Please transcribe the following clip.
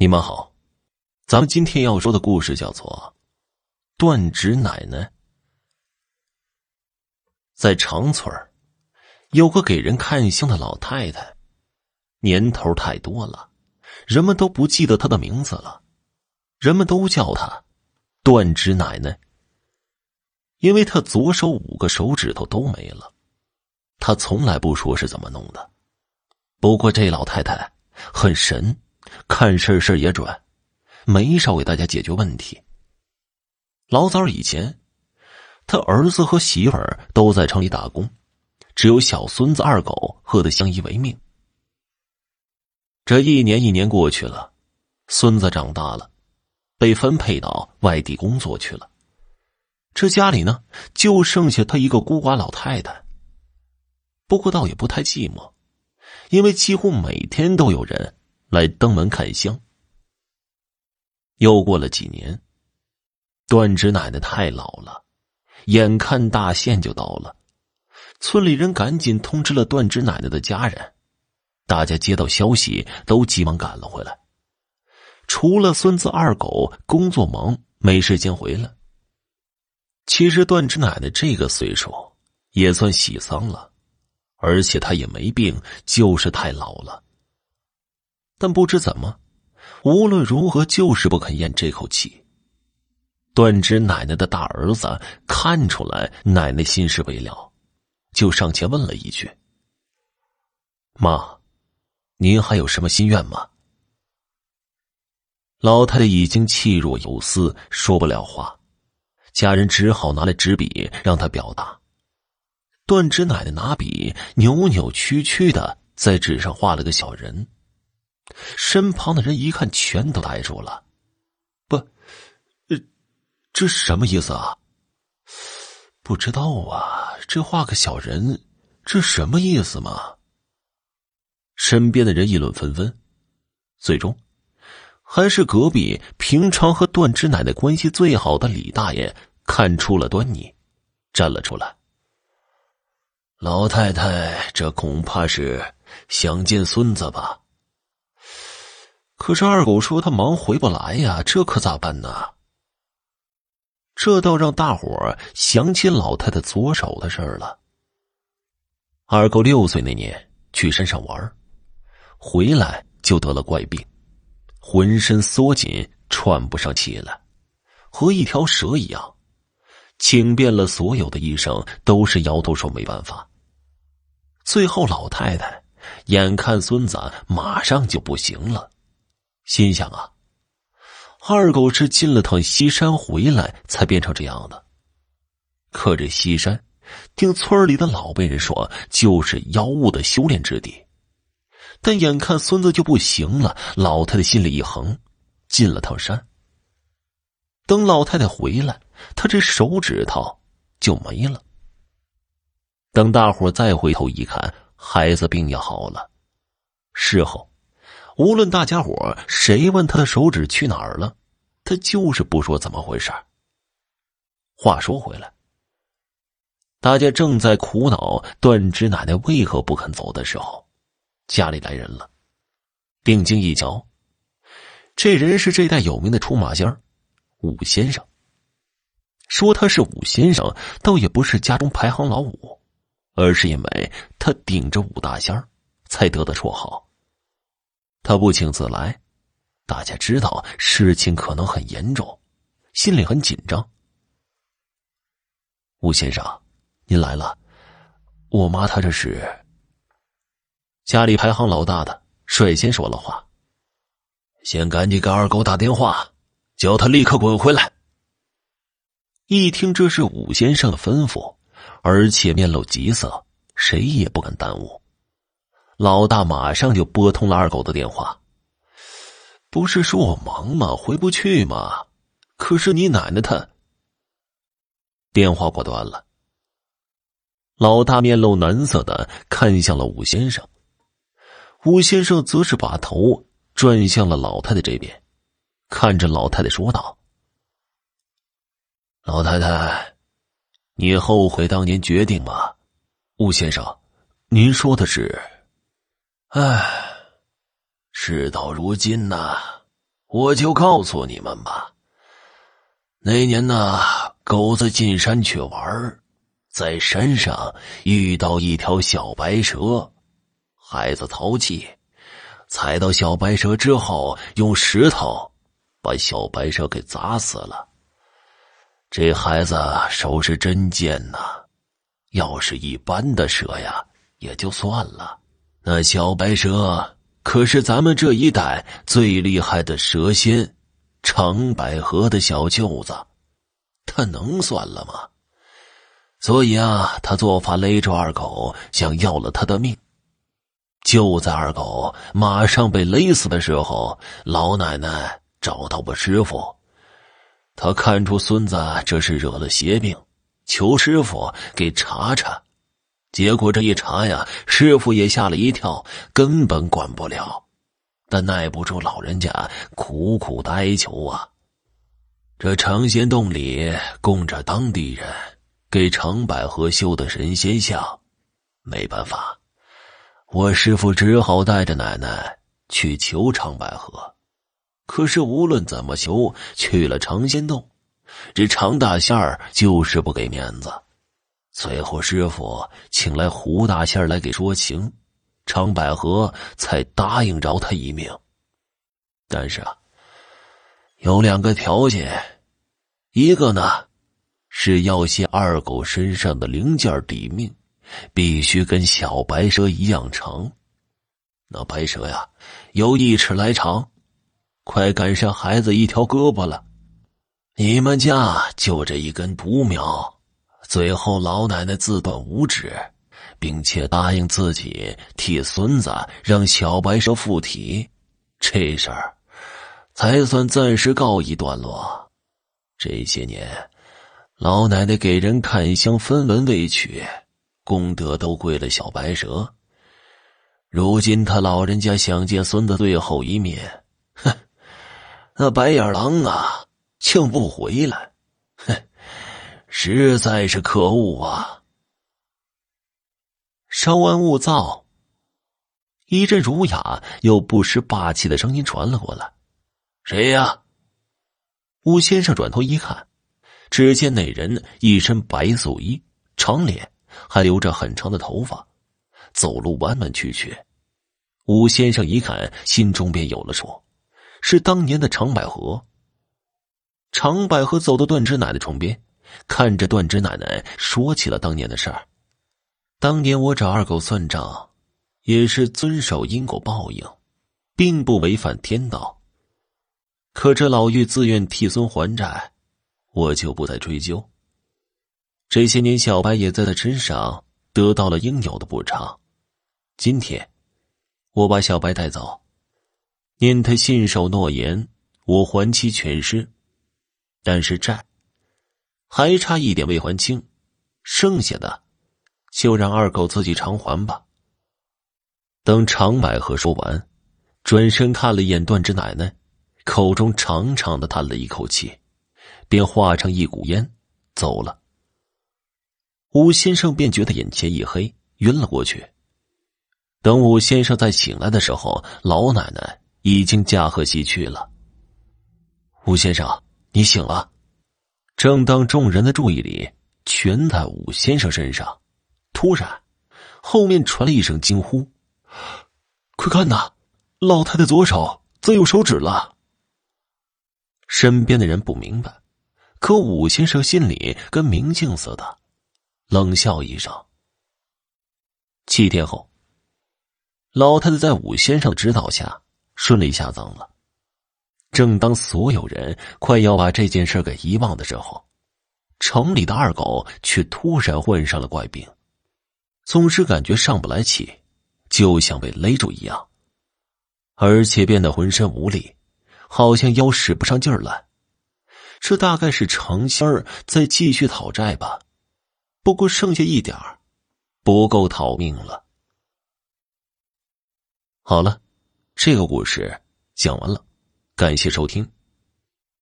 你们好，咱们今天要说的故事叫做《断指奶奶》。在长村有个给人看相的老太太，年头太多了，人们都不记得她的名字了，人们都叫她断指奶奶，因为她左手五个手指头都没了。她从来不说是怎么弄的，不过这老太太很神。看事事也准，没少给大家解决问题。老早以前，他儿子和媳妇儿都在城里打工，只有小孙子二狗和他相依为命。这一年一年过去了，孙子长大了，被分配到外地工作去了。这家里呢，就剩下他一个孤寡老太太。不过倒也不太寂寞，因为几乎每天都有人。来登门看香。又过了几年，段芝奶奶太老了，眼看大限就到了，村里人赶紧通知了段芝奶奶的家人，大家接到消息都急忙赶了回来。除了孙子二狗工作忙没时间回来。其实段芝奶奶这个岁数也算喜丧了，而且她也没病，就是太老了。但不知怎么，无论如何就是不肯咽这口气。段芝奶奶的大儿子看出来奶奶心事未了，就上前问了一句：“妈，您还有什么心愿吗？”老太太已经气若游丝，说不了话，家人只好拿来纸笔让她表达。段芝奶奶拿笔扭扭曲曲的在纸上画了个小人。身旁的人一看，全都呆住了。不，呃，这什么意思啊？不知道啊，这画个小人，这什么意思嘛？身边的人议论纷纷，最终，还是隔壁平常和段芝奶奶关系最好的李大爷看出了端倪，站了出来。老太太，这恐怕是想见孙子吧？可是二狗说他忙回不来呀，这可咋办呢？这倒让大伙想起老太太左手的事儿了。二狗六岁那年去山上玩，回来就得了怪病，浑身缩紧，喘不上气来，和一条蛇一样。请遍了所有的医生，都是摇头说没办法。最后老太太眼看孙子马上就不行了。心想啊，二狗是进了趟西山回来才变成这样的。可这西山，听村里的老辈人说，就是妖物的修炼之地。但眼看孙子就不行了，老太太心里一横，进了趟山。等老太太回来，她这手指头就没了。等大伙再回头一看，孩子病也好了。事后。无论大家伙谁问他的手指去哪儿了，他就是不说怎么回事。话说回来，大家正在苦恼断指奶奶为何不肯走的时候，家里来人了。定睛一瞧，这人是这代有名的出马仙武先生。说他是武先生，倒也不是家中排行老五，而是因为他顶着武大仙才得的绰号。他不请自来，大家知道事情可能很严重，心里很紧张。吴先生，您来了，我妈她这是家里排行老大的，率先说了话：“先赶紧给二狗打电话，叫他立刻滚回来。”一听这是武先生的吩咐，而且面露急色，谁也不敢耽误。老大马上就拨通了二狗的电话。不是说我忙吗？回不去吗？可是你奶奶她……电话挂断了。老大面露难色的看向了武先生，武先生则是把头转向了老太太这边，看着老太太说道：“老太太，你后悔当年决定吗？”武先生，您说的是？唉，事到如今呐，我就告诉你们吧。那年呢，狗子进山去玩，在山上遇到一条小白蛇，孩子淘气，踩到小白蛇之后，用石头把小白蛇给砸死了。这孩子手是真贱呐，要是一般的蛇呀，也就算了，那小白蛇。可是咱们这一代最厉害的蛇仙，长百合的小舅子，他能算了吗？所以啊，他做法勒住二狗，想要了他的命。就在二狗马上被勒死的时候，老奶奶找到我师傅，他看出孙子这是惹了邪病，求师傅给查查。结果这一查呀，师傅也吓了一跳，根本管不了。但耐不住老人家苦苦的哀求啊。这长仙洞里供着当地人给长百合修的神仙像，没办法，我师傅只好带着奶奶去求长百合。可是无论怎么求，去了长仙洞，这常大仙儿就是不给面子。最后，师傅请来胡大仙来给说情，长百合才答应饶他一命。但是啊，有两个条件，一个呢是要谢二狗身上的零件抵命，必须跟小白蛇一样长。那白蛇呀，有一尺来长，快赶上孩子一条胳膊了。你们家就这一根独苗。最后，老奶奶自断五指，并且答应自己替孙子让小白蛇附体，这事儿才算暂时告一段落。这些年，老奶奶给人看香分文未取，功德都归了小白蛇。如今他老人家想见孙子最后一面，哼，那白眼狼啊，竟不回来，实在是可恶啊！稍安勿躁。一阵儒雅又不失霸气的声音传了过来：“谁呀？”吴先生转头一看，只见那人一身白素衣，长脸，还留着很长的头发，走路弯弯曲曲。吴先生一看，心中便有了数，是当年的长百合。长百合走到段之奶的床边。看着断指奶奶说起了当年的事儿，当年我找二狗算账，也是遵守因果报应，并不违反天道。可这老妪自愿替孙还债，我就不再追究。这些年，小白也在他身上得到了应有的补偿。今天，我把小白带走，念他信守诺言，我还其全尸。但是债。还差一点未还清，剩下的就让二狗自己偿还吧。等长百合说完，转身看了一眼段之奶奶，口中长长的叹了一口气，便化成一股烟走了。武先生便觉得眼前一黑，晕了过去。等武先生再醒来的时候，老奶奶已经驾鹤西去了。武先生，你醒了。正当众人的注意力全在武先生身上，突然，后面传来一声惊呼：“快看呐，老太太左手怎有手指了？”身边的人不明白，可武先生心里跟明镜似的，冷笑一声。七天后，老太太在武先生指导下顺利下葬了。正当所有人快要把这件事给遗忘的时候，城里的二狗却突然患上了怪病，总是感觉上不来气，就像被勒住一样，而且变得浑身无力，好像腰使不上劲儿来。这大概是成仙儿在继续讨债吧，不过剩下一点儿，不够讨命了。好了，这个故事讲完了。感谢收听。